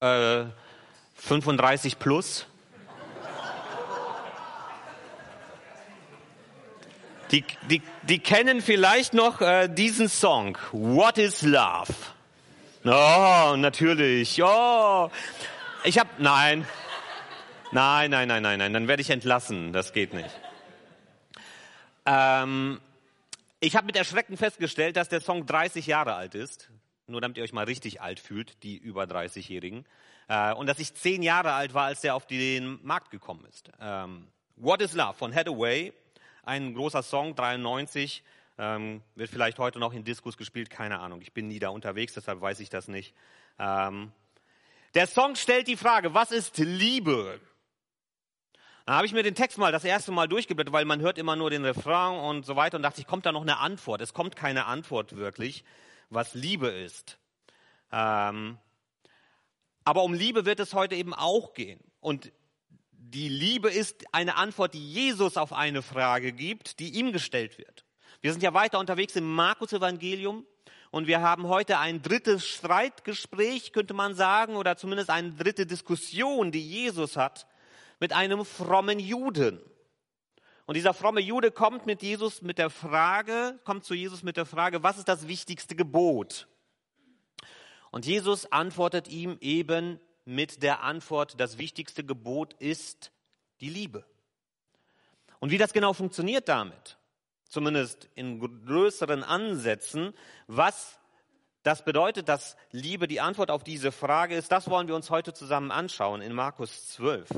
Äh, 35 plus. Die, die, die kennen vielleicht noch äh, diesen Song, What is Love? Oh, natürlich. Oh, ich habe, nein, nein, nein, nein, nein, nein, dann werde ich entlassen. Das geht nicht. Ähm, ich habe mit Erschrecken festgestellt, dass der Song 30 Jahre alt ist. Nur damit ihr euch mal richtig alt fühlt, die über 30-Jährigen. Äh, und dass ich zehn Jahre alt war, als der auf den Markt gekommen ist. Ähm, What is Love von Hathaway ein großer Song, 93, ähm, wird vielleicht heute noch in Diskus gespielt, keine Ahnung. Ich bin nie da unterwegs, deshalb weiß ich das nicht. Ähm, der Song stellt die Frage, was ist Liebe? Da habe ich mir den Text mal das erste Mal durchgeblättert, weil man hört immer nur den Refrain und so weiter und dachte, ich kommt da noch eine Antwort. Es kommt keine Antwort wirklich, was Liebe ist. Ähm, aber um Liebe wird es heute eben auch gehen. Und die Liebe ist eine Antwort, die Jesus auf eine Frage gibt, die ihm gestellt wird. Wir sind ja weiter unterwegs im Markus Evangelium und wir haben heute ein drittes Streitgespräch, könnte man sagen, oder zumindest eine dritte Diskussion, die Jesus hat mit einem frommen Juden. Und dieser fromme Jude kommt mit Jesus mit der Frage, kommt zu Jesus mit der Frage, was ist das wichtigste Gebot? Und Jesus antwortet ihm eben mit der Antwort, das wichtigste Gebot ist die Liebe. Und wie das genau funktioniert damit, zumindest in größeren Ansätzen, was das bedeutet, dass Liebe die Antwort auf diese Frage ist, das wollen wir uns heute zusammen anschauen in Markus 12,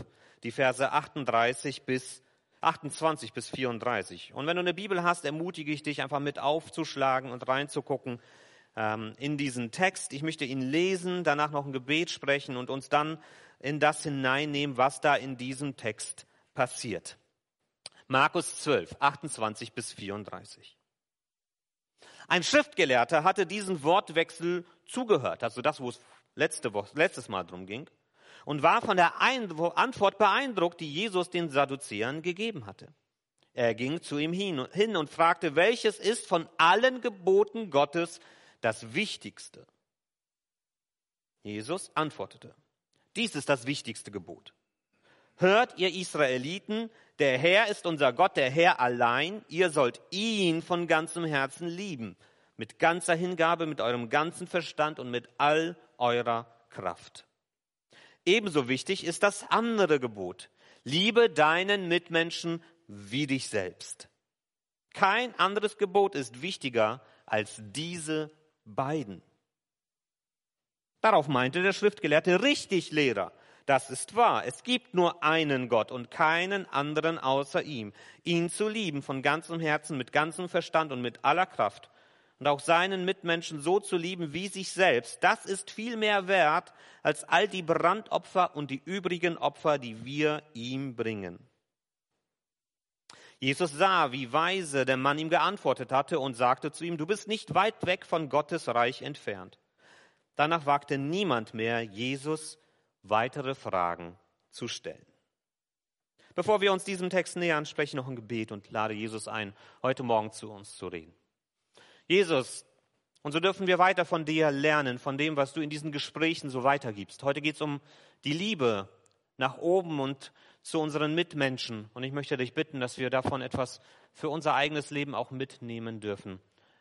die Verse 38 bis 28 bis 34. Und wenn du eine Bibel hast, ermutige ich dich einfach mit aufzuschlagen und reinzugucken ähm, in diesen Text. Ich möchte ihn lesen, danach noch ein Gebet sprechen und uns dann in das hineinnehmen, was da in diesem Text passiert. Markus 12, 28 bis 34. Ein Schriftgelehrter hatte diesen Wortwechsel zugehört, also das, wo es letzte Woche, letztes Mal drum ging, und war von der Antwort beeindruckt, die Jesus den Sadduzäern gegeben hatte. Er ging zu ihm hin und fragte, welches ist von allen Geboten Gottes das Wichtigste? Jesus antwortete, dies ist das wichtigste Gebot. Hört ihr Israeliten, der Herr ist unser Gott, der Herr allein, ihr sollt ihn von ganzem Herzen lieben, mit ganzer Hingabe, mit eurem ganzen Verstand und mit all eurer Kraft. Ebenso wichtig ist das andere Gebot. Liebe deinen Mitmenschen wie dich selbst. Kein anderes Gebot ist wichtiger als diese beiden. Darauf meinte der Schriftgelehrte, richtig, Lehrer, das ist wahr. Es gibt nur einen Gott und keinen anderen außer ihm. Ihn zu lieben von ganzem Herzen, mit ganzem Verstand und mit aller Kraft und auch seinen Mitmenschen so zu lieben wie sich selbst, das ist viel mehr wert als all die Brandopfer und die übrigen Opfer, die wir ihm bringen. Jesus sah, wie weise der Mann ihm geantwortet hatte und sagte zu ihm, du bist nicht weit weg von Gottes Reich entfernt. Danach wagte niemand mehr, Jesus weitere Fragen zu stellen. Bevor wir uns diesem Text nähern, spreche ich noch ein Gebet und lade Jesus ein, heute Morgen zu uns zu reden. Jesus, und so dürfen wir weiter von dir lernen, von dem, was du in diesen Gesprächen so weitergibst. Heute geht es um die Liebe nach oben und zu unseren Mitmenschen. Und ich möchte dich bitten, dass wir davon etwas für unser eigenes Leben auch mitnehmen dürfen.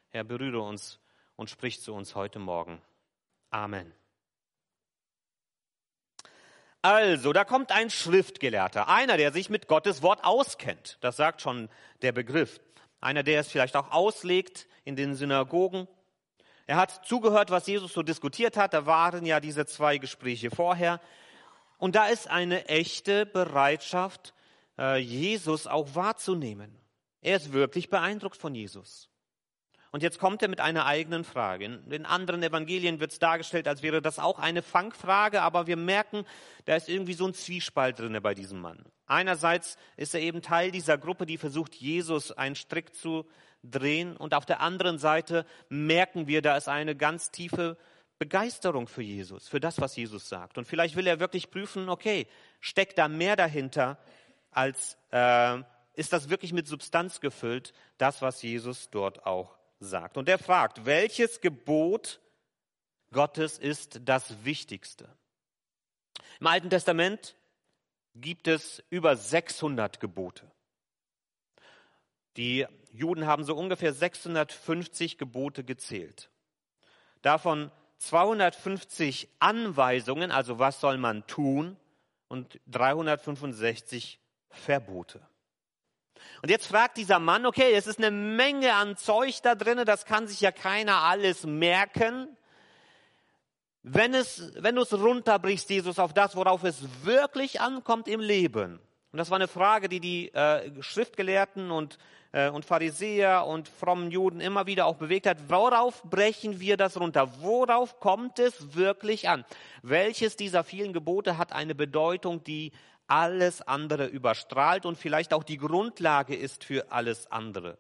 Herr, berühre uns und sprich zu uns heute Morgen. Amen. Also, da kommt ein Schriftgelehrter, einer, der sich mit Gottes Wort auskennt. Das sagt schon der Begriff. Einer, der es vielleicht auch auslegt in den Synagogen. Er hat zugehört, was Jesus so diskutiert hat. Da waren ja diese zwei Gespräche vorher. Und da ist eine echte Bereitschaft, äh, Jesus auch wahrzunehmen. Er ist wirklich beeindruckt von Jesus. Und jetzt kommt er mit einer eigenen Frage. In anderen Evangelien wird es dargestellt, als wäre das auch eine Fangfrage, aber wir merken, da ist irgendwie so ein Zwiespalt drinne bei diesem Mann. Einerseits ist er eben Teil dieser Gruppe, die versucht, Jesus einen Strick zu drehen, und auf der anderen Seite merken wir, da ist eine ganz tiefe Begeisterung für Jesus, für das, was Jesus sagt. Und vielleicht will er wirklich prüfen, okay, steckt da mehr dahinter, als äh, ist das wirklich mit Substanz gefüllt, das, was Jesus dort auch sagt. Und er fragt, welches Gebot Gottes ist das Wichtigste? Im Alten Testament gibt es über 600 Gebote. Die Juden haben so ungefähr 650 Gebote gezählt. Davon 250 Anweisungen, also was soll man tun, und 365 Verbote. Und jetzt fragt dieser Mann, okay, es ist eine Menge an Zeug da drin, das kann sich ja keiner alles merken. Wenn, es, wenn du es runterbrichst, Jesus, auf das, worauf es wirklich ankommt im Leben. Und das war eine Frage, die die äh, Schriftgelehrten und, äh, und Pharisäer und frommen Juden immer wieder auch bewegt hat. Worauf brechen wir das runter? Worauf kommt es wirklich an? Welches dieser vielen Gebote hat eine Bedeutung, die alles andere überstrahlt und vielleicht auch die Grundlage ist für alles andere.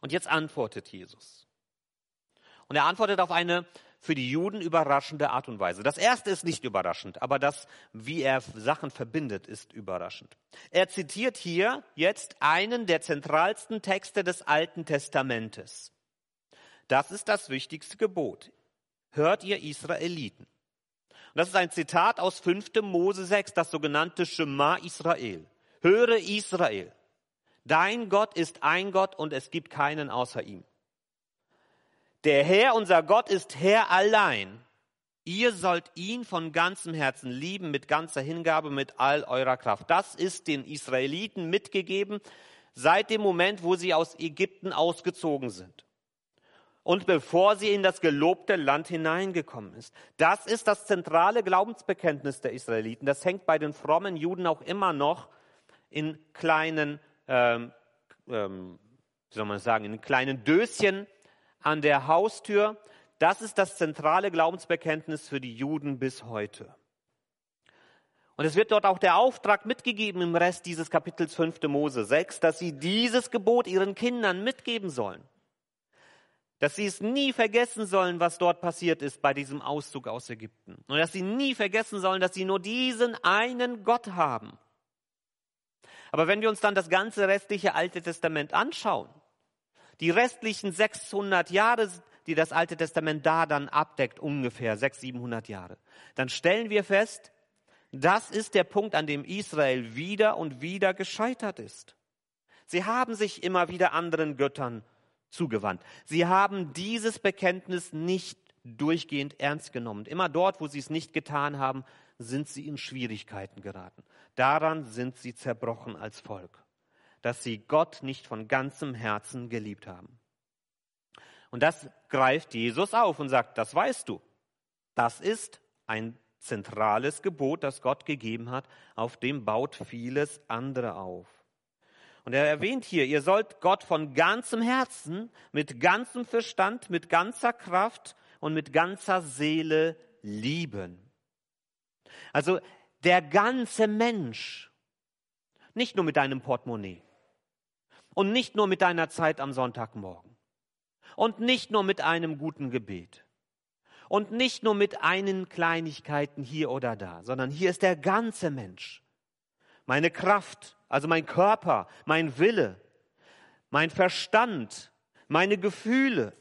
Und jetzt antwortet Jesus. Und er antwortet auf eine für die Juden überraschende Art und Weise. Das erste ist nicht überraschend, aber das, wie er Sachen verbindet, ist überraschend. Er zitiert hier jetzt einen der zentralsten Texte des Alten Testamentes. Das ist das wichtigste Gebot. Hört ihr Israeliten. Und das ist ein Zitat aus 5. Mose 6, das sogenannte Shema Israel. Höre Israel. Dein Gott ist ein Gott und es gibt keinen außer ihm. Der Herr, unser Gott, ist Herr allein. Ihr sollt ihn von ganzem Herzen lieben, mit ganzer Hingabe, mit all eurer Kraft. Das ist den Israeliten mitgegeben seit dem Moment, wo sie aus Ägypten ausgezogen sind und bevor sie in das gelobte Land hineingekommen ist. Das ist das zentrale Glaubensbekenntnis der Israeliten. Das hängt bei den frommen Juden auch immer noch in kleinen, ähm, ähm, wie soll man sagen, in kleinen Döschen an der Haustür. Das ist das zentrale Glaubensbekenntnis für die Juden bis heute. Und es wird dort auch der Auftrag mitgegeben im Rest dieses Kapitels 5. Mose 6, dass sie dieses Gebot ihren Kindern mitgeben sollen dass sie es nie vergessen sollen, was dort passiert ist bei diesem Auszug aus Ägypten. Und dass sie nie vergessen sollen, dass sie nur diesen einen Gott haben. Aber wenn wir uns dann das ganze restliche Alte Testament anschauen, die restlichen 600 Jahre, die das Alte Testament da dann abdeckt, ungefähr 600, 700 Jahre, dann stellen wir fest, das ist der Punkt, an dem Israel wieder und wieder gescheitert ist. Sie haben sich immer wieder anderen Göttern zugewandt. Sie haben dieses Bekenntnis nicht durchgehend ernst genommen. Immer dort, wo sie es nicht getan haben, sind sie in Schwierigkeiten geraten. Daran sind sie zerbrochen als Volk, dass sie Gott nicht von ganzem Herzen geliebt haben. Und das greift Jesus auf und sagt, das weißt du. Das ist ein zentrales Gebot, das Gott gegeben hat, auf dem baut vieles andere auf. Und er erwähnt hier, ihr sollt Gott von ganzem Herzen, mit ganzem Verstand, mit ganzer Kraft und mit ganzer Seele lieben. Also der ganze Mensch, nicht nur mit deinem Portemonnaie und nicht nur mit deiner Zeit am Sonntagmorgen und nicht nur mit einem guten Gebet und nicht nur mit einen Kleinigkeiten hier oder da, sondern hier ist der ganze Mensch. Meine Kraft, also mein Körper, mein Wille, mein Verstand, meine Gefühle,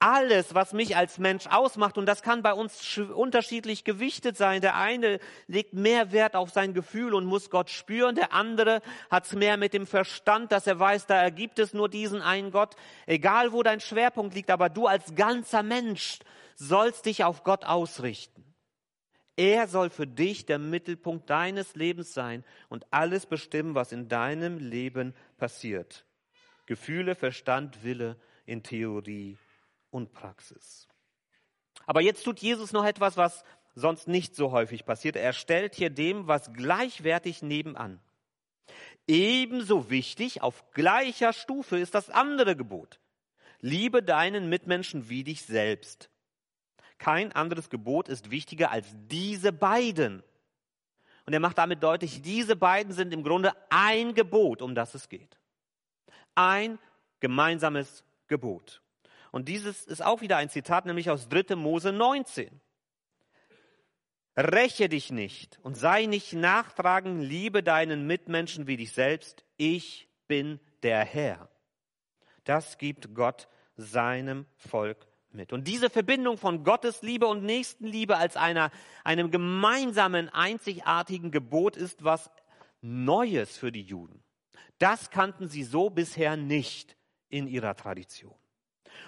alles, was mich als Mensch ausmacht, und das kann bei uns unterschiedlich gewichtet sein. Der eine legt mehr Wert auf sein Gefühl und muss Gott spüren, der andere hat es mehr mit dem Verstand, dass er weiß, da ergibt es nur diesen einen Gott. Egal, wo dein Schwerpunkt liegt, aber du als ganzer Mensch sollst dich auf Gott ausrichten. Er soll für dich der Mittelpunkt deines Lebens sein und alles bestimmen, was in deinem Leben passiert. Gefühle, Verstand, Wille in Theorie und Praxis. Aber jetzt tut Jesus noch etwas, was sonst nicht so häufig passiert. Er stellt hier dem was gleichwertig nebenan. Ebenso wichtig, auf gleicher Stufe ist das andere Gebot. Liebe deinen Mitmenschen wie dich selbst. Kein anderes Gebot ist wichtiger als diese beiden. Und er macht damit deutlich, diese beiden sind im Grunde ein Gebot, um das es geht. Ein gemeinsames Gebot. Und dieses ist auch wieder ein Zitat, nämlich aus 3. Mose 19. Räche dich nicht und sei nicht nachtragen, liebe deinen Mitmenschen wie dich selbst. Ich bin der Herr. Das gibt Gott seinem Volk mit. Und diese Verbindung von Gottes Liebe und Nächstenliebe als einer, einem gemeinsamen, einzigartigen Gebot ist was Neues für die Juden. Das kannten sie so bisher nicht in ihrer Tradition.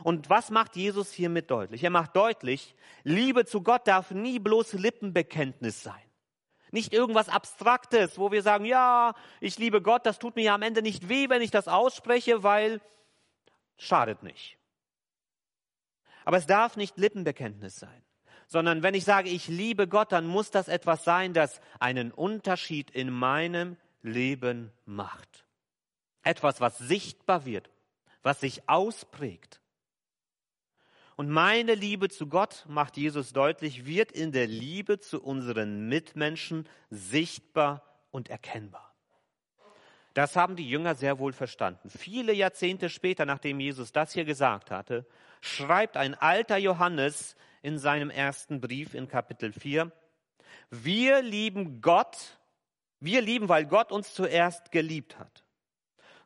Und was macht Jesus hiermit deutlich? Er macht deutlich, Liebe zu Gott darf nie bloß Lippenbekenntnis sein. Nicht irgendwas Abstraktes, wo wir sagen, ja, ich liebe Gott, das tut mir ja am Ende nicht weh, wenn ich das ausspreche, weil schadet nicht. Aber es darf nicht Lippenbekenntnis sein, sondern wenn ich sage, ich liebe Gott, dann muss das etwas sein, das einen Unterschied in meinem Leben macht. Etwas, was sichtbar wird, was sich ausprägt. Und meine Liebe zu Gott, macht Jesus deutlich, wird in der Liebe zu unseren Mitmenschen sichtbar und erkennbar. Das haben die Jünger sehr wohl verstanden. Viele Jahrzehnte später, nachdem Jesus das hier gesagt hatte, schreibt ein alter Johannes in seinem ersten Brief in Kapitel 4, wir lieben Gott, wir lieben, weil Gott uns zuerst geliebt hat.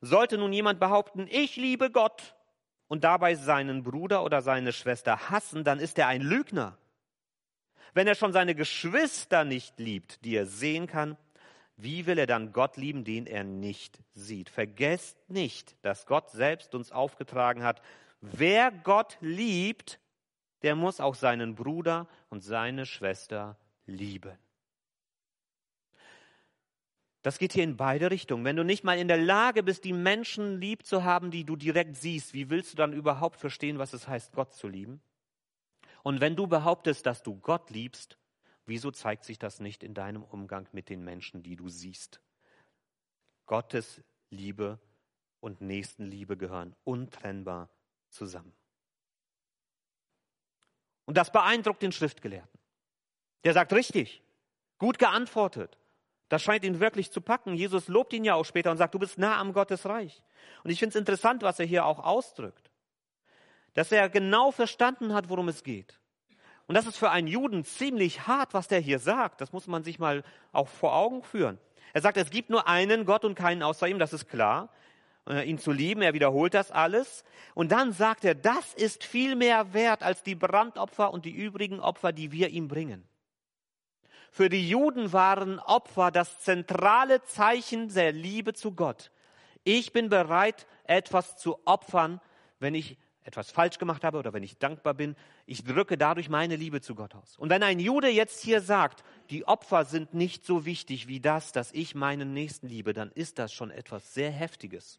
Sollte nun jemand behaupten, ich liebe Gott und dabei seinen Bruder oder seine Schwester hassen, dann ist er ein Lügner. Wenn er schon seine Geschwister nicht liebt, die er sehen kann, wie will er dann Gott lieben, den er nicht sieht? Vergesst nicht, dass Gott selbst uns aufgetragen hat, wer Gott liebt, der muss auch seinen Bruder und seine Schwester lieben. Das geht hier in beide Richtungen. Wenn du nicht mal in der Lage bist, die Menschen lieb zu haben, die du direkt siehst, wie willst du dann überhaupt verstehen, was es heißt, Gott zu lieben? Und wenn du behauptest, dass du Gott liebst, wieso zeigt sich das nicht in deinem Umgang mit den Menschen, die du siehst? Gottes Liebe und Nächstenliebe gehören untrennbar zusammen. Und das beeindruckt den Schriftgelehrten. Der sagt richtig, gut geantwortet. Das scheint ihn wirklich zu packen. Jesus lobt ihn ja auch später und sagt, du bist nah am Gottesreich. Und ich finde es interessant, was er hier auch ausdrückt. Dass er genau verstanden hat, worum es geht. Und das ist für einen Juden ziemlich hart, was der hier sagt. Das muss man sich mal auch vor Augen führen. Er sagt, es gibt nur einen Gott und keinen außer ihm, das ist klar. Äh, ihn zu lieben, er wiederholt das alles. Und dann sagt er, das ist viel mehr wert als die Brandopfer und die übrigen Opfer, die wir ihm bringen. Für die Juden waren Opfer das zentrale Zeichen der Liebe zu Gott. Ich bin bereit, etwas zu opfern, wenn ich etwas falsch gemacht habe oder wenn ich dankbar bin. Ich drücke dadurch meine Liebe zu Gott aus. Und wenn ein Jude jetzt hier sagt, die Opfer sind nicht so wichtig wie das, dass ich meinen Nächsten liebe, dann ist das schon etwas sehr Heftiges.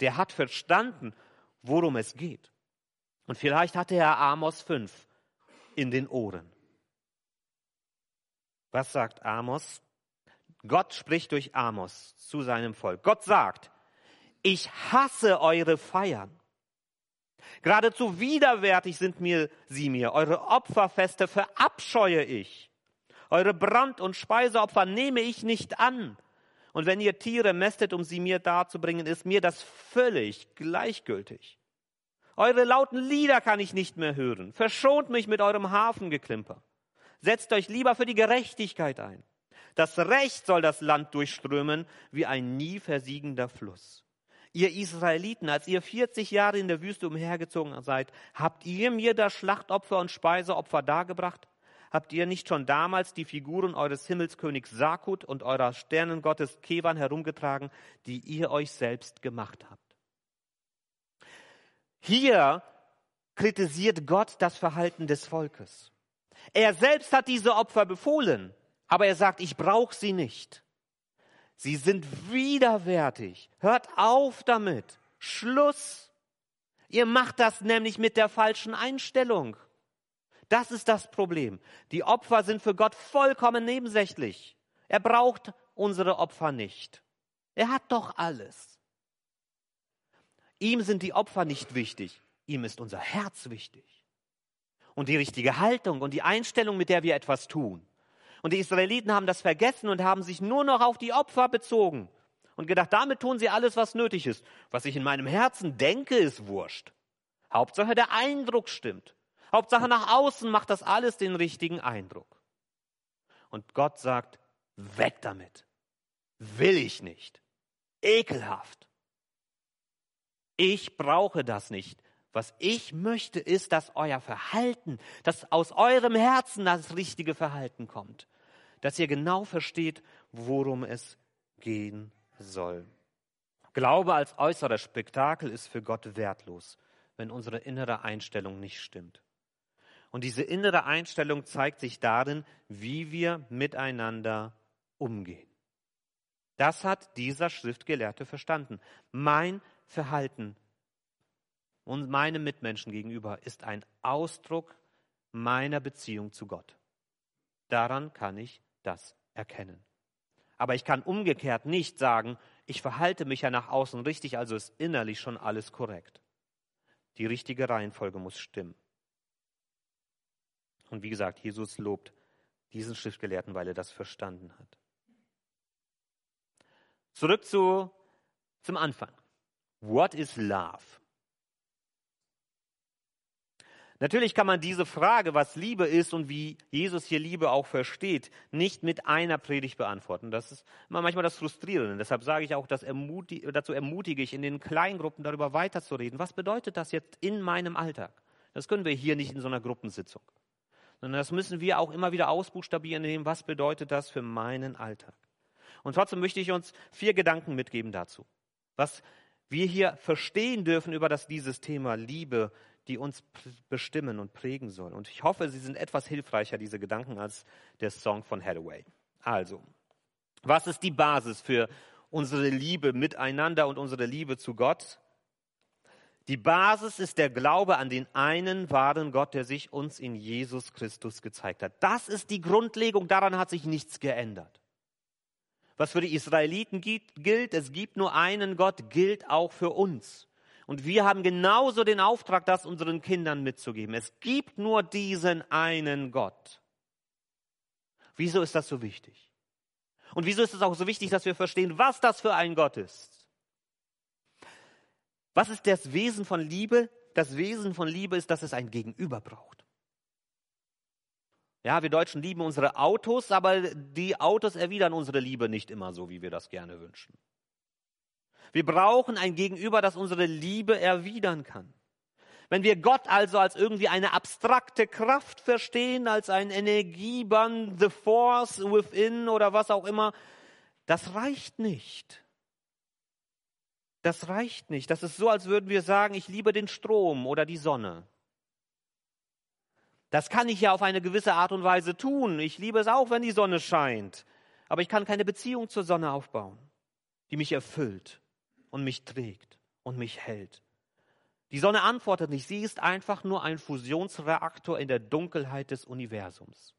Der hat verstanden, worum es geht. Und vielleicht hatte er Amos 5 in den Ohren. Was sagt Amos? Gott spricht durch Amos zu seinem Volk. Gott sagt, ich hasse eure Feiern. Geradezu widerwärtig sind mir sie mir. Eure Opferfeste verabscheue ich. Eure Brand- und Speiseopfer nehme ich nicht an. Und wenn ihr Tiere mästet, um sie mir darzubringen, ist mir das völlig gleichgültig. Eure lauten Lieder kann ich nicht mehr hören. Verschont mich mit eurem Hafengeklimper. Setzt euch lieber für die Gerechtigkeit ein. Das Recht soll das Land durchströmen wie ein nie versiegender Fluss. Ihr Israeliten, als ihr 40 Jahre in der Wüste umhergezogen seid, habt ihr mir das Schlachtopfer und Speiseopfer dargebracht? Habt ihr nicht schon damals die Figuren eures Himmelskönigs Sakut und eurer Sternengottes Kevan herumgetragen, die ihr euch selbst gemacht habt? Hier kritisiert Gott das Verhalten des Volkes. Er selbst hat diese Opfer befohlen, aber er sagt, ich brauche sie nicht. Sie sind widerwärtig. Hört auf damit. Schluss. Ihr macht das nämlich mit der falschen Einstellung. Das ist das Problem. Die Opfer sind für Gott vollkommen nebensächlich. Er braucht unsere Opfer nicht. Er hat doch alles. Ihm sind die Opfer nicht wichtig. Ihm ist unser Herz wichtig und die richtige Haltung und die Einstellung, mit der wir etwas tun. Und die Israeliten haben das vergessen und haben sich nur noch auf die Opfer bezogen und gedacht, damit tun sie alles, was nötig ist. Was ich in meinem Herzen denke, ist wurscht. Hauptsache der Eindruck stimmt. Hauptsache nach außen macht das alles den richtigen Eindruck. Und Gott sagt, weg damit. Will ich nicht. Ekelhaft. Ich brauche das nicht Was ich möchte, ist, dass euer Verhalten, dass aus eurem Herzen das richtige Verhalten kommt. Dass ihr genau versteht, worum es gehen soll. Glaube als äußerer Spektakel ist für Gott wertlos, wenn unsere innere Einstellung nicht stimmt. Und diese innere Einstellung zeigt sich darin, wie wir miteinander umgehen. Das hat dieser Schriftgelehrte verstanden. Mein Verhalten und meinem Mitmenschen gegenüber ist ein Ausdruck meiner Beziehung zu Gott. Daran kann ich das erkennen. Aber ich kann umgekehrt nicht sagen, ich verhalte mich ja nach außen richtig, also ist innerlich schon alles korrekt. Die richtige Reihenfolge muss stimmen. Und wie gesagt, Jesus lobt diesen Schriftgelehrten, weil er das verstanden hat. Zurück zu, zum Anfang. What is love? Natürlich kann man diese Frage, was Liebe ist und wie Jesus hier Liebe auch versteht, nicht mit einer Predigt beantworten. Das ist immer manchmal das Frustrierende. Deshalb sage ich auch, dass ermutig, dazu ermutige ich, in den Kleingruppen darüber weiterzureden. Was bedeutet das jetzt in meinem Alltag? Das können wir hier nicht in so einer Gruppensitzung. Sondern das müssen wir auch immer wieder ausbuchstabieren, nehmen, was bedeutet das für meinen Alltag. Und trotzdem möchte ich uns vier Gedanken mitgeben dazu. Was wir hier verstehen dürfen über das, dieses Thema Liebe, die uns bestimmen und prägen soll. Und ich hoffe, sie sind etwas hilfreicher, diese Gedanken, als der Song von Hathaway. Also, was ist die Basis für unsere Liebe miteinander und unsere Liebe zu Gott? Die Basis ist der Glaube an den einen wahren Gott, der sich uns in Jesus Christus gezeigt hat. Das ist die Grundlegung, daran hat sich nichts geändert. Was für die Israeliten gilt, es gibt nur einen Gott, gilt auch für uns. Und wir haben genauso den Auftrag, das unseren Kindern mitzugeben. Es gibt nur diesen einen Gott. Wieso ist das so wichtig? Und wieso ist es auch so wichtig, dass wir verstehen, was das für ein Gott ist? Was ist das Wesen von Liebe? Das Wesen von Liebe ist, dass es ein Gegenüber braucht. Ja, wir Deutschen lieben unsere Autos, aber die Autos erwidern unsere Liebe nicht immer so, wie wir das gerne wünschen. Wir brauchen ein Gegenüber, das unsere Liebe erwidern kann. Wenn wir Gott also als irgendwie eine abstrakte Kraft verstehen, als ein Energieband, the force within oder was auch immer, das reicht nicht. Das reicht nicht. Das ist so, als würden wir sagen, ich liebe den Strom oder die Sonne. Das kann ich ja auf eine gewisse Art und Weise tun. Ich liebe es auch, wenn die Sonne scheint. Aber ich kann keine Beziehung zur Sonne aufbauen, die mich erfüllt und mich trägt und mich hält. Die Sonne antwortet nicht, sie ist einfach nur ein Fusionsreaktor in der Dunkelheit des Universums.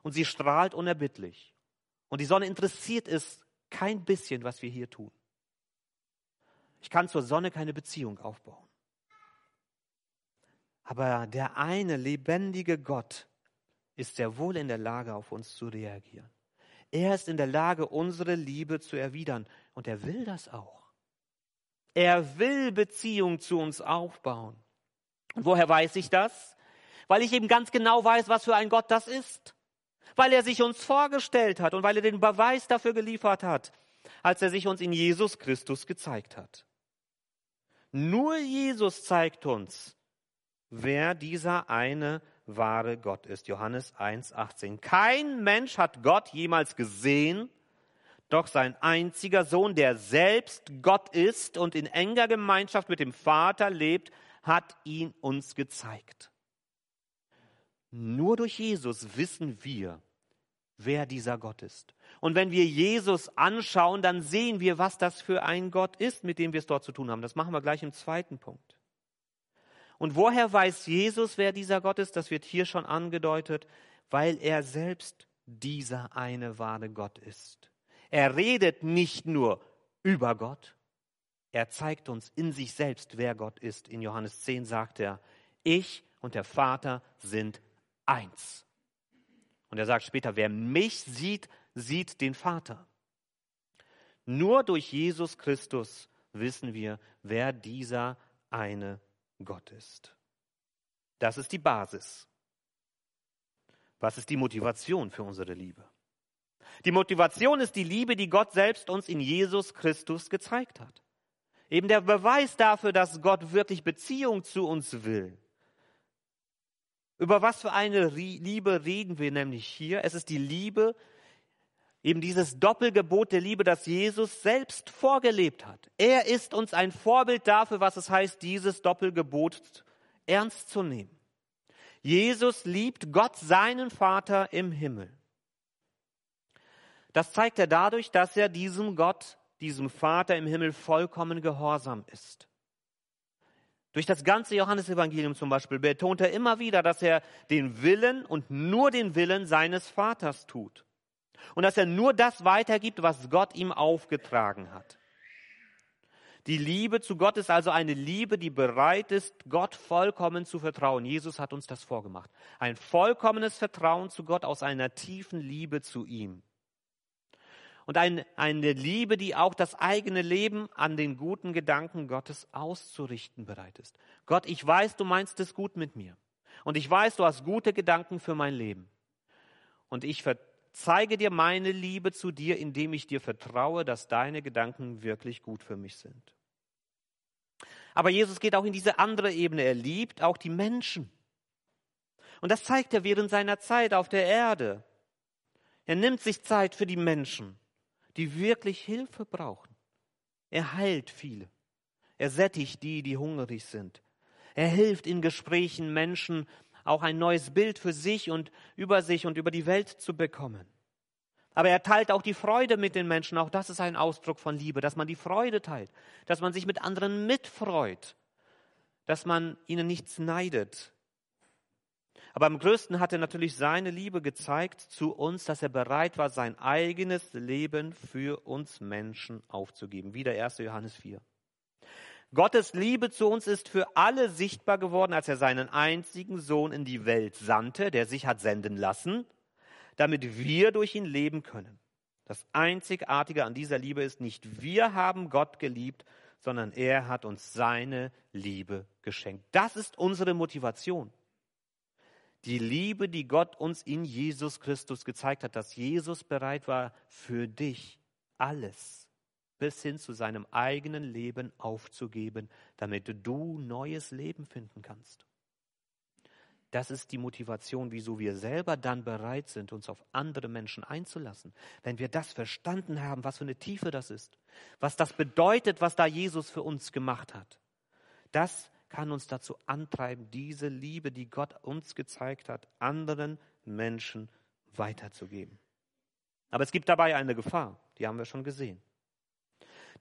Und sie strahlt unerbittlich. Und die Sonne interessiert es kein bisschen, was wir hier tun. Ich kann zur Sonne keine Beziehung aufbauen. Aber der eine lebendige Gott ist sehr wohl in der Lage, auf uns zu reagieren. Er ist in der Lage, unsere Liebe zu erwidern. Und er will das auch. Er will Beziehung zu uns aufbauen. Und woher weiß ich das? Weil ich eben ganz genau weiß, was für ein Gott das ist. Weil er sich uns vorgestellt hat und weil er den Beweis dafür geliefert hat, als er sich uns in Jesus Christus gezeigt hat. Nur Jesus zeigt uns, wer dieser eine wahre Gott ist. Johannes 1,18. Kein Mensch hat Gott jemals gesehen, doch sein einziger Sohn, der selbst Gott ist und in enger Gemeinschaft mit dem Vater lebt, hat ihn uns gezeigt. Nur durch Jesus wissen wir, wer dieser Gott ist. Und wenn wir Jesus anschauen, dann sehen wir, was das für ein Gott ist, mit dem wir es dort zu tun haben. Das machen wir gleich im zweiten Punkt. Und woher weiß Jesus, wer dieser Gott ist? Das wird hier schon angedeutet, weil er selbst dieser eine wahre Gott ist. Er redet nicht nur über Gott, er zeigt uns in sich selbst, wer Gott ist. In Johannes 10 sagt er, ich und der Vater sind eins. Und er sagt später, wer mich sieht, sieht den Vater. Nur durch Jesus Christus wissen wir, wer dieser eine Gott ist. Das ist die Basis. Was ist die Motivation für unsere Liebe? Die Motivation ist die Liebe, die Gott selbst uns in Jesus Christus gezeigt hat. Eben der Beweis dafür, dass Gott wirklich Beziehung zu uns will. Über was für eine Liebe reden wir nämlich hier? Es ist die Liebe, eben dieses Doppelgebot der Liebe, das Jesus selbst vorgelebt hat. Er ist uns ein Vorbild dafür, was es heißt, dieses Doppelgebot ernst zu nehmen. Jesus liebt Gott, seinen Vater im Himmel. Das zeigt er dadurch, dass er diesem Gott, diesem Vater im Himmel vollkommen gehorsam ist. Durch das ganze Johannesevangelium zum Beispiel betont er immer wieder, dass er den Willen und nur den Willen seines Vaters tut. Und dass er nur das weitergibt, was Gott ihm aufgetragen hat. Die Liebe zu Gott ist also eine Liebe, die bereit ist, Gott vollkommen zu vertrauen. Jesus hat uns das vorgemacht. Ein vollkommenes Vertrauen zu Gott aus einer tiefen Liebe zu ihm. Und ein, eine Liebe, die auch das eigene Leben an den guten Gedanken Gottes auszurichten bereit ist. Gott, ich weiß, du meinst es gut mit mir. Und ich weiß, du hast gute Gedanken für mein Leben. Und ich zeige dir meine Liebe zu dir, indem ich dir vertraue, dass deine Gedanken wirklich gut für mich sind. Aber Jesus geht auch in diese andere Ebene. Er liebt auch die Menschen. Und das zeigt er während seiner Zeit auf der Erde. Er nimmt sich Zeit für die Menschen, die wirklich Hilfe brauchen. Er heilt viele. Er sättigt die, die hungrig sind. Er hilft in Gesprächen Menschen auch ein neues Bild für sich und über sich und über die Welt zu bekommen. Aber er teilt auch die Freude mit den Menschen. Auch das ist ein Ausdruck von Liebe, dass man die Freude teilt, dass man sich mit anderen mitfreut, dass man ihnen nichts neidet. Aber am größten hat er natürlich seine Liebe gezeigt zu uns, dass er bereit war, sein eigenes Leben für uns Menschen aufzugeben. Wieder 1. Johannes 4. Gottes Liebe zu uns ist für alle sichtbar geworden, als er seinen einzigen Sohn in die Welt sandte, der sich hat senden lassen, damit wir durch ihn leben können. Das Einzigartige an dieser Liebe ist nicht, wir haben Gott geliebt, sondern er hat uns seine Liebe geschenkt. Das ist unsere Motivation. Die Liebe, die Gott uns in Jesus Christus gezeigt hat, dass Jesus bereit war, für dich alles bis hin zu seinem eigenen Leben aufzugeben, damit du neues Leben finden kannst. Das ist die Motivation, wieso wir selber dann bereit sind, uns auf andere Menschen einzulassen. Wenn wir das verstanden haben, was für eine Tiefe das ist, was das bedeutet, was da Jesus für uns gemacht hat. Das kann uns dazu antreiben, diese Liebe, die Gott uns gezeigt hat, anderen Menschen weiterzugeben. Aber es gibt dabei eine Gefahr, die haben wir schon gesehen.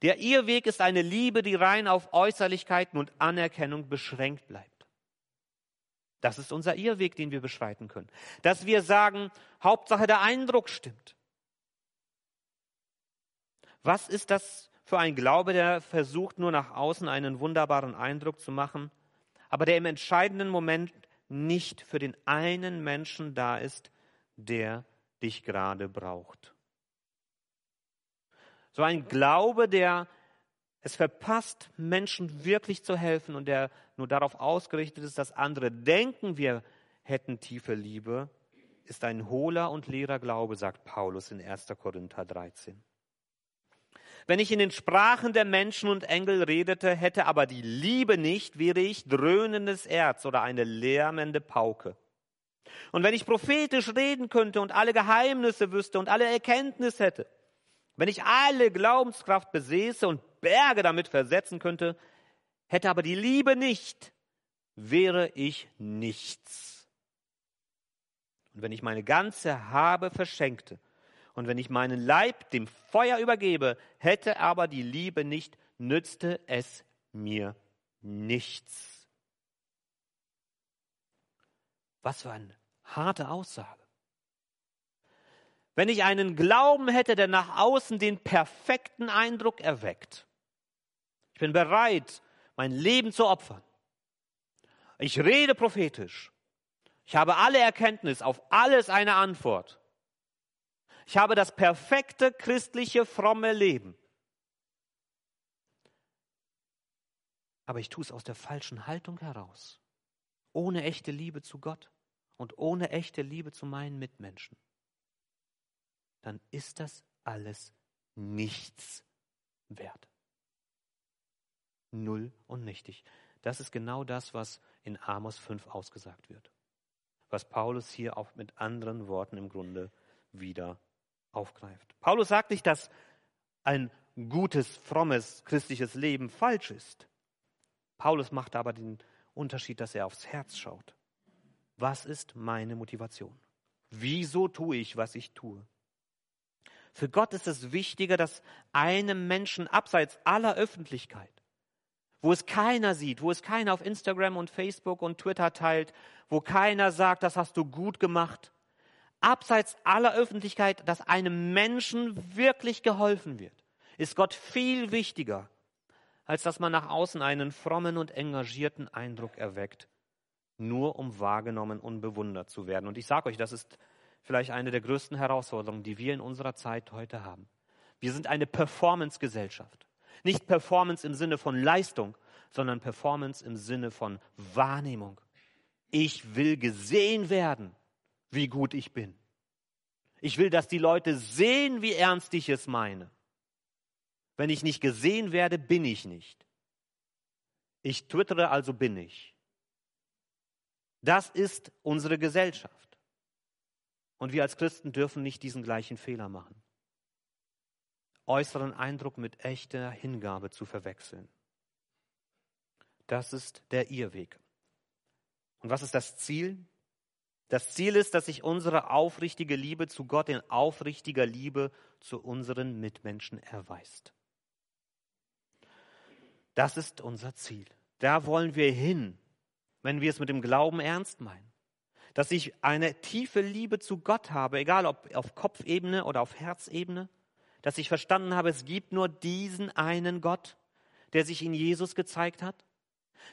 Der Irrweg ist eine Liebe, die rein auf Äußerlichkeiten und Anerkennung beschränkt bleibt. Das ist unser Irrweg, den wir beschreiten können. Dass wir sagen, Hauptsache der Eindruck stimmt. Was ist das für ein Glaube, der versucht, nur nach außen einen wunderbaren Eindruck zu machen, aber der im entscheidenden Moment nicht für den einen Menschen da ist, der dich gerade braucht? So ein Glaube, der es verpasst, Menschen wirklich zu helfen und der nur darauf ausgerichtet ist, dass andere denken, wir hätten tiefe Liebe, ist ein hohler und leerer Glaube, sagt Paulus in 1. Korinther 13. Wenn ich in den Sprachen der Menschen und Engel redete, hätte aber die Liebe nicht, wäre ich dröhnendes Erz oder eine lärmende Pauke. Und wenn ich prophetisch reden könnte und alle Geheimnisse wüsste und alle Erkenntnis hätte, wenn ich alle Glaubenskraft besäße und Berge damit versetzen könnte, hätte aber die Liebe nicht, wäre ich nichts. Und wenn ich meine ganze Habe verschenkte und wenn ich meinen Leib dem Feuer übergebe, hätte aber die Liebe nicht, nützte es mir nichts. Was für eine harte Aussage. Wenn ich einen Glauben hätte, der nach außen den perfekten Eindruck erweckt. Ich bin bereit, mein Leben zu opfern. Ich rede prophetisch. Ich habe alle Erkenntnis, auf alles eine Antwort. Ich habe das perfekte christliche, fromme Leben. Aber ich tue es aus der falschen Haltung heraus, ohne echte Liebe zu Gott und ohne echte Liebe zu meinen Mitmenschen dann ist das alles nichts wert. Null und nichtig. Das ist genau das, was in Amos 5 ausgesagt wird. Was Paulus hier auch mit anderen Worten im Grunde wieder aufgreift. Paulus sagt nicht, dass ein gutes, frommes christliches Leben falsch ist. Paulus macht aber den Unterschied, dass er aufs Herz schaut. Was ist meine Motivation? Wieso tue ich, was ich tue? Für Gott ist es wichtiger, dass einem Menschen abseits aller Öffentlichkeit, wo es keiner sieht, wo es keiner auf Instagram und Facebook und Twitter teilt, wo keiner sagt, das hast du gut gemacht, abseits aller Öffentlichkeit, dass einem Menschen wirklich geholfen wird, ist Gott viel wichtiger, als dass man nach außen einen frommen und engagierten Eindruck erweckt, nur um wahrgenommen und bewundert zu werden. Und ich sage euch, das ist vielleicht eine der größten Herausforderungen, die wir in unserer Zeit heute haben. Wir sind eine Performance-Gesellschaft. Nicht Performance im Sinne von Leistung, sondern Performance im Sinne von Wahrnehmung. Ich will gesehen werden, wie gut ich bin. Ich will, dass die Leute sehen, wie ernst ich es meine. Wenn ich nicht gesehen werde, bin ich nicht. Ich twittere, also bin ich. Das ist unsere Gesellschaft. Und wir als Christen dürfen nicht diesen gleichen Fehler machen. Äußeren Eindruck mit echter Hingabe zu verwechseln. Das ist der Irrweg. Und was ist das Ziel? Das Ziel ist, dass sich unsere aufrichtige Liebe zu Gott in aufrichtiger Liebe zu unseren Mitmenschen erweist. Das ist unser Ziel. Da wollen wir hin, wenn wir es mit dem Glauben ernst meinen. Dass ich eine tiefe Liebe zu Gott habe, egal ob auf Kopfebene oder auf Herzebene. Dass ich verstanden habe, es gibt nur diesen einen Gott, der sich in Jesus gezeigt hat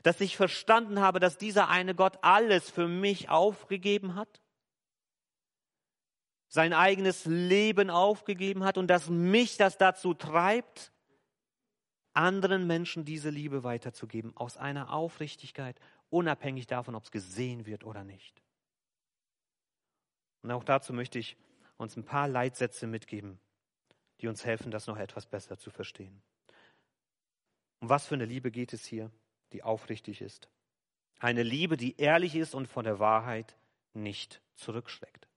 dass ich verstanden habe, dass dieser eine Gott alles für mich aufgegeben hat, sein eigenes Leben aufgegeben hat und dass mich das dazu treibt, anderen Menschen diese Liebe weiterzugeben, aus einer Aufrichtigkeit, unabhängig davon, ob es gesehen wird oder nicht. Und auch dazu möchte ich uns ein paar Leitsätze mitgeben, die uns helfen, das noch etwas besser zu verstehen. Um was für eine Liebe geht es hier? Die aufrichtig ist. Eine Liebe, die ehrlich ist und von der Wahrheit nicht zurückschreckt.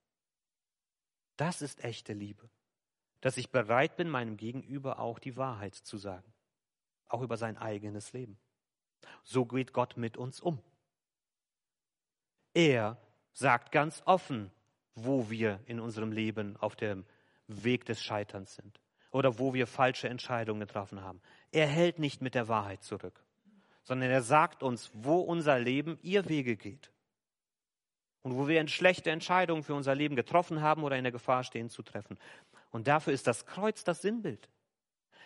Das ist echte Liebe, dass ich bereit bin, meinem Gegenüber auch die Wahrheit zu sagen, auch über sein eigenes Leben. So geht Gott mit uns um. Er sagt ganz offen, wo wir in unserem Leben auf dem Weg des Scheiterns sind oder wo wir falsche Entscheidungen getroffen haben. Er hält nicht mit der Wahrheit zurück sondern er sagt uns, wo unser Leben ihr Wege geht. Und wo wir schlechte Entscheidungen für unser Leben getroffen haben oder in der Gefahr stehen zu treffen. Und dafür ist das Kreuz das Sinnbild.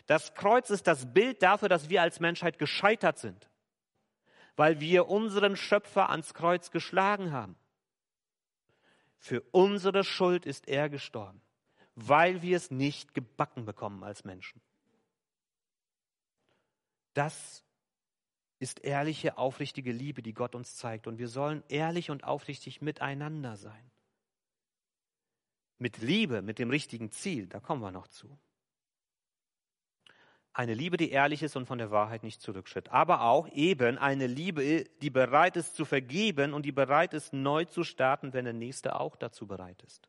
Das Kreuz ist das Bild dafür, dass wir als Menschheit gescheitert sind, weil wir unseren Schöpfer ans Kreuz geschlagen haben. Für unsere Schuld ist er gestorben, weil wir es nicht gebacken bekommen als Menschen. Das ist ehrliche, aufrichtige Liebe, die Gott uns zeigt. Und wir sollen ehrlich und aufrichtig miteinander sein. Mit Liebe, mit dem richtigen Ziel, da kommen wir noch zu. Eine Liebe, die ehrlich ist und von der Wahrheit nicht zurückschritt. Aber auch eben eine Liebe, die bereit ist zu vergeben und die bereit ist, neu zu starten, wenn der Nächste auch dazu bereit ist.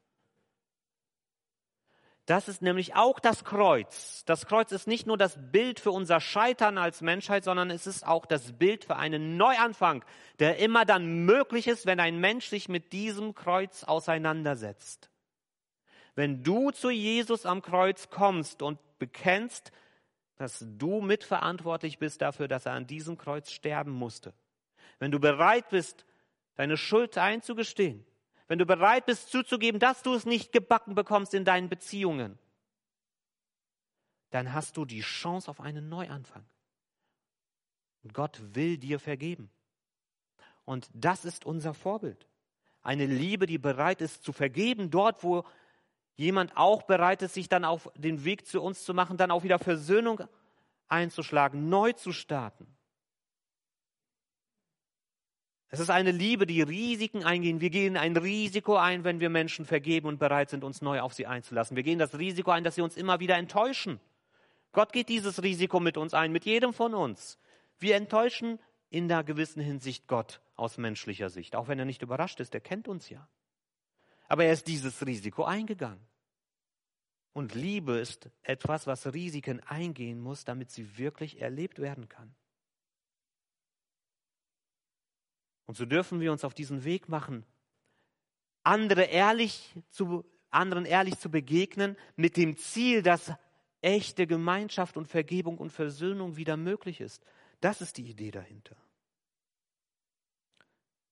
Das ist nämlich auch das Kreuz. Das Kreuz ist nicht nur das Bild für unser Scheitern als Menschheit, sondern es ist auch das Bild für einen Neuanfang, der immer dann möglich ist, wenn ein Mensch sich mit diesem Kreuz auseinandersetzt. Wenn du zu Jesus am Kreuz kommst und bekennst, dass du mitverantwortlich bist dafür, dass er an diesem Kreuz sterben musste. Wenn du bereit bist, deine Schuld einzugestehen, wenn du bereit bist zuzugeben, dass du es nicht gebacken bekommst in deinen Beziehungen, dann hast du die Chance auf einen Neuanfang. Und Gott will dir vergeben. Und das ist unser Vorbild. Eine Liebe, die bereit ist zu vergeben, dort, wo jemand auch bereit ist, sich dann auf den Weg zu uns zu machen, dann auch wieder Versöhnung einzuschlagen, neu zu starten. Es ist eine Liebe, die Risiken eingehen. Wir gehen ein Risiko ein, wenn wir Menschen vergeben und bereit sind, uns neu auf sie einzulassen. Wir gehen das Risiko ein, dass sie uns immer wieder enttäuschen. Gott geht dieses Risiko mit uns ein, mit jedem von uns. Wir enttäuschen in einer gewissen Hinsicht Gott aus menschlicher Sicht, auch wenn er nicht überrascht ist, er kennt uns ja. Aber er ist dieses Risiko eingegangen. Und Liebe ist etwas, was Risiken eingehen muss, damit sie wirklich erlebt werden kann. Und so dürfen wir uns auf diesen Weg machen, andere ehrlich zu, anderen ehrlich zu begegnen, mit dem Ziel, dass echte Gemeinschaft und Vergebung und Versöhnung wieder möglich ist. Das ist die Idee dahinter.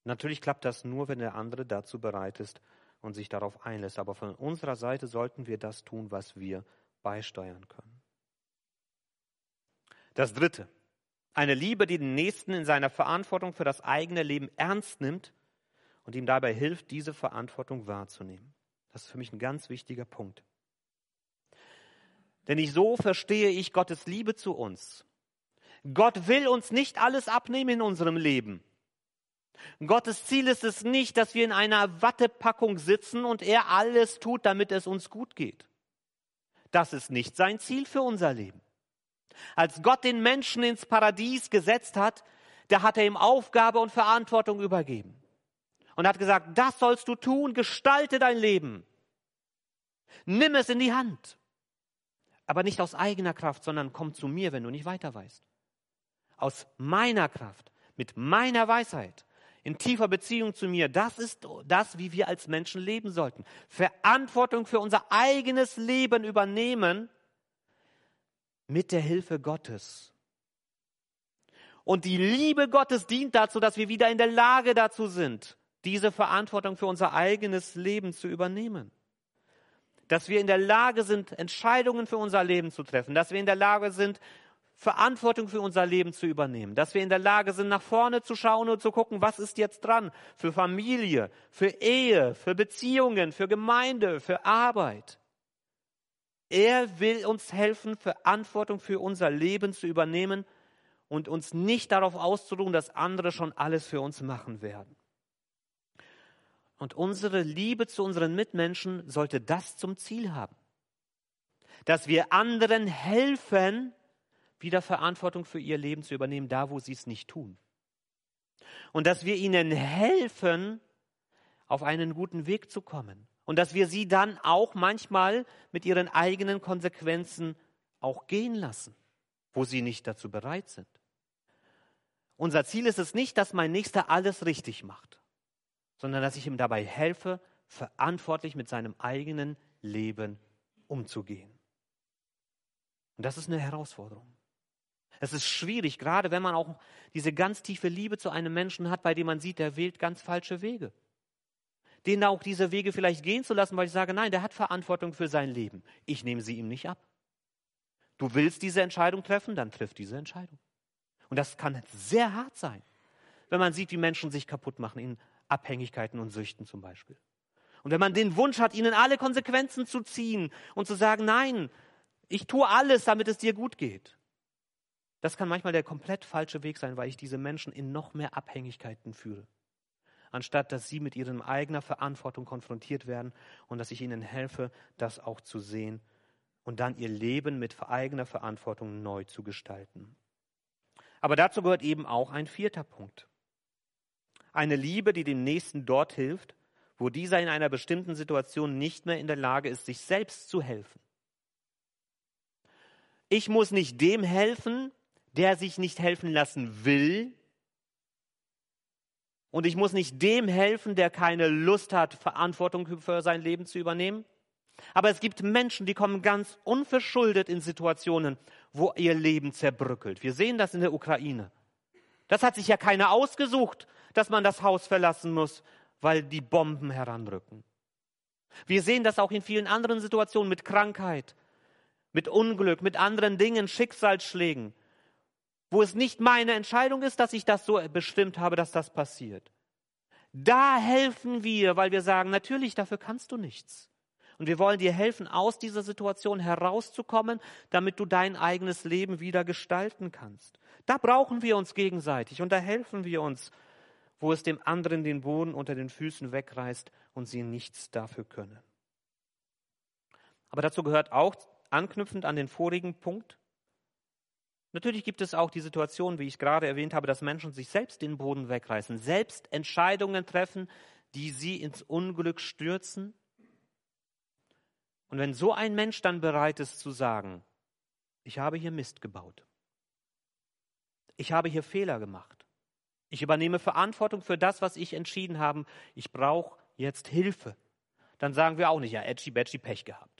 Natürlich klappt das nur, wenn der andere dazu bereit ist und sich darauf einlässt. Aber von unserer Seite sollten wir das tun, was wir beisteuern können. Das Dritte. Eine Liebe, die den Nächsten in seiner Verantwortung für das eigene Leben ernst nimmt und ihm dabei hilft, diese Verantwortung wahrzunehmen. Das ist für mich ein ganz wichtiger Punkt. Denn ich so verstehe ich Gottes Liebe zu uns. Gott will uns nicht alles abnehmen in unserem Leben. Gottes Ziel ist es nicht, dass wir in einer Wattepackung sitzen und er alles tut, damit es uns gut geht. Das ist nicht sein Ziel für unser Leben. Als Gott den Menschen ins Paradies gesetzt hat, da hat er ihm Aufgabe und Verantwortung übergeben. Und hat gesagt, das sollst du tun, gestalte dein Leben. Nimm es in die Hand. Aber nicht aus eigener Kraft, sondern komm zu mir, wenn du nicht weiter weißt. Aus meiner Kraft, mit meiner Weisheit, in tiefer Beziehung zu mir. Das ist das, wie wir als Menschen leben sollten. Verantwortung für unser eigenes Leben übernehmen mit der Hilfe Gottes. Und die Liebe Gottes dient dazu, dass wir wieder in der Lage dazu sind, diese Verantwortung für unser eigenes Leben zu übernehmen. Dass wir in der Lage sind, Entscheidungen für unser Leben zu treffen. Dass wir in der Lage sind, Verantwortung für unser Leben zu übernehmen, dass wir in der Lage sind, nach vorne zu schauen und zu gucken, was ist jetzt dran für Familie, für Ehe, für Beziehungen, für Gemeinde, für Arbeit. Er will uns helfen, Verantwortung für unser Leben zu übernehmen und uns nicht darauf auszuruhen, dass andere schon alles für uns machen werden. Und unsere Liebe zu unseren Mitmenschen sollte das zum Ziel haben, dass wir anderen helfen, wieder Verantwortung für ihr Leben zu übernehmen, da wo sie es nicht tun. Und dass wir ihnen helfen, auf einen guten Weg zu kommen. Und dass wir sie dann auch manchmal mit ihren eigenen Konsequenzen auch gehen lassen, wo sie nicht dazu bereit sind. Unser Ziel ist es nicht, dass mein Nächster alles richtig macht, sondern dass ich ihm dabei helfe, verantwortlich mit seinem eigenen Leben umzugehen. Und das ist eine Herausforderung. Es ist schwierig, gerade wenn man auch diese ganz tiefe Liebe zu einem Menschen hat, bei dem man sieht, der wählt ganz falsche Wege. Den auch diese Wege vielleicht gehen zu lassen, weil ich sage, nein, der hat Verantwortung für sein Leben. Ich nehme sie ihm nicht ab. Du willst diese Entscheidung treffen, dann triff diese Entscheidung. Und das kann sehr hart sein, wenn man sieht, wie Menschen sich kaputt machen in Abhängigkeiten und Süchten zum Beispiel. Und wenn man den Wunsch hat, ihnen alle Konsequenzen zu ziehen und zu sagen, nein, ich tue alles, damit es dir gut geht. Das kann manchmal der komplett falsche Weg sein, weil ich diese Menschen in noch mehr Abhängigkeiten führe. Anstatt dass sie mit ihrer eigenen Verantwortung konfrontiert werden und dass ich ihnen helfe, das auch zu sehen und dann ihr Leben mit eigener Verantwortung neu zu gestalten. Aber dazu gehört eben auch ein vierter Punkt. Eine Liebe, die dem Nächsten dort hilft, wo dieser in einer bestimmten Situation nicht mehr in der Lage ist, sich selbst zu helfen. Ich muss nicht dem helfen, der sich nicht helfen lassen will. Und ich muss nicht dem helfen, der keine Lust hat, Verantwortung für sein Leben zu übernehmen. Aber es gibt Menschen, die kommen ganz unverschuldet in Situationen, wo ihr Leben zerbröckelt. Wir sehen das in der Ukraine. Das hat sich ja keiner ausgesucht, dass man das Haus verlassen muss, weil die Bomben heranrücken. Wir sehen das auch in vielen anderen Situationen mit Krankheit, mit Unglück, mit anderen Dingen, Schicksalsschlägen wo es nicht meine Entscheidung ist, dass ich das so bestimmt habe, dass das passiert. Da helfen wir, weil wir sagen, natürlich, dafür kannst du nichts. Und wir wollen dir helfen, aus dieser Situation herauszukommen, damit du dein eigenes Leben wieder gestalten kannst. Da brauchen wir uns gegenseitig und da helfen wir uns, wo es dem anderen den Boden unter den Füßen wegreißt und sie nichts dafür können. Aber dazu gehört auch, anknüpfend an den vorigen Punkt, Natürlich gibt es auch die Situation, wie ich gerade erwähnt habe, dass Menschen sich selbst den Boden wegreißen, selbst Entscheidungen treffen, die sie ins Unglück stürzen. Und wenn so ein Mensch dann bereit ist zu sagen, ich habe hier Mist gebaut, ich habe hier Fehler gemacht, ich übernehme Verantwortung für das, was ich entschieden habe, ich brauche jetzt Hilfe, dann sagen wir auch nicht, ja, Edgy Badgy Pech gehabt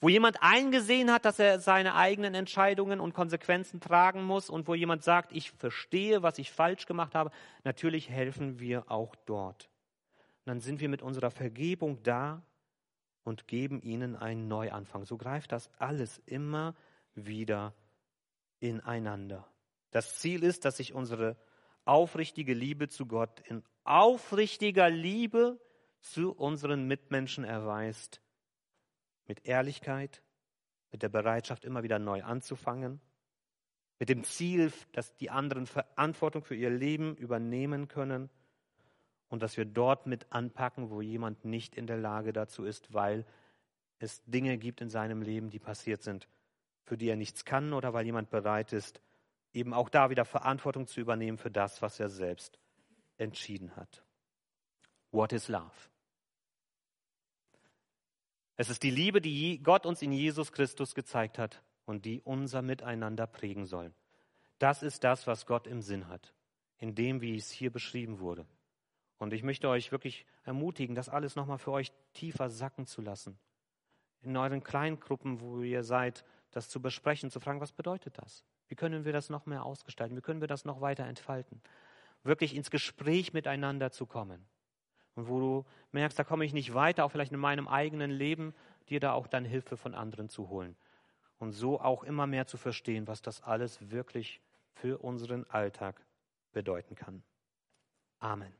wo jemand eingesehen hat, dass er seine eigenen Entscheidungen und Konsequenzen tragen muss und wo jemand sagt, ich verstehe, was ich falsch gemacht habe, natürlich helfen wir auch dort. Und dann sind wir mit unserer Vergebung da und geben ihnen einen Neuanfang. So greift das alles immer wieder ineinander. Das Ziel ist, dass sich unsere aufrichtige Liebe zu Gott in aufrichtiger Liebe zu unseren Mitmenschen erweist mit Ehrlichkeit, mit der Bereitschaft, immer wieder neu anzufangen, mit dem Ziel, dass die anderen Verantwortung für ihr Leben übernehmen können und dass wir dort mit anpacken, wo jemand nicht in der Lage dazu ist, weil es Dinge gibt in seinem Leben, die passiert sind, für die er nichts kann oder weil jemand bereit ist, eben auch da wieder Verantwortung zu übernehmen für das, was er selbst entschieden hat. What is love? Es ist die Liebe, die Gott uns in Jesus Christus gezeigt hat und die unser Miteinander prägen soll. Das ist das, was Gott im Sinn hat, in dem, wie es hier beschrieben wurde. Und ich möchte euch wirklich ermutigen, das alles nochmal für euch tiefer sacken zu lassen. In euren Kleingruppen, wo ihr seid, das zu besprechen, zu fragen, was bedeutet das? Wie können wir das noch mehr ausgestalten? Wie können wir das noch weiter entfalten? Wirklich ins Gespräch miteinander zu kommen und wo du merkst, da komme ich nicht weiter, auch vielleicht in meinem eigenen Leben, dir da auch dann Hilfe von anderen zu holen. Und so auch immer mehr zu verstehen, was das alles wirklich für unseren Alltag bedeuten kann. Amen.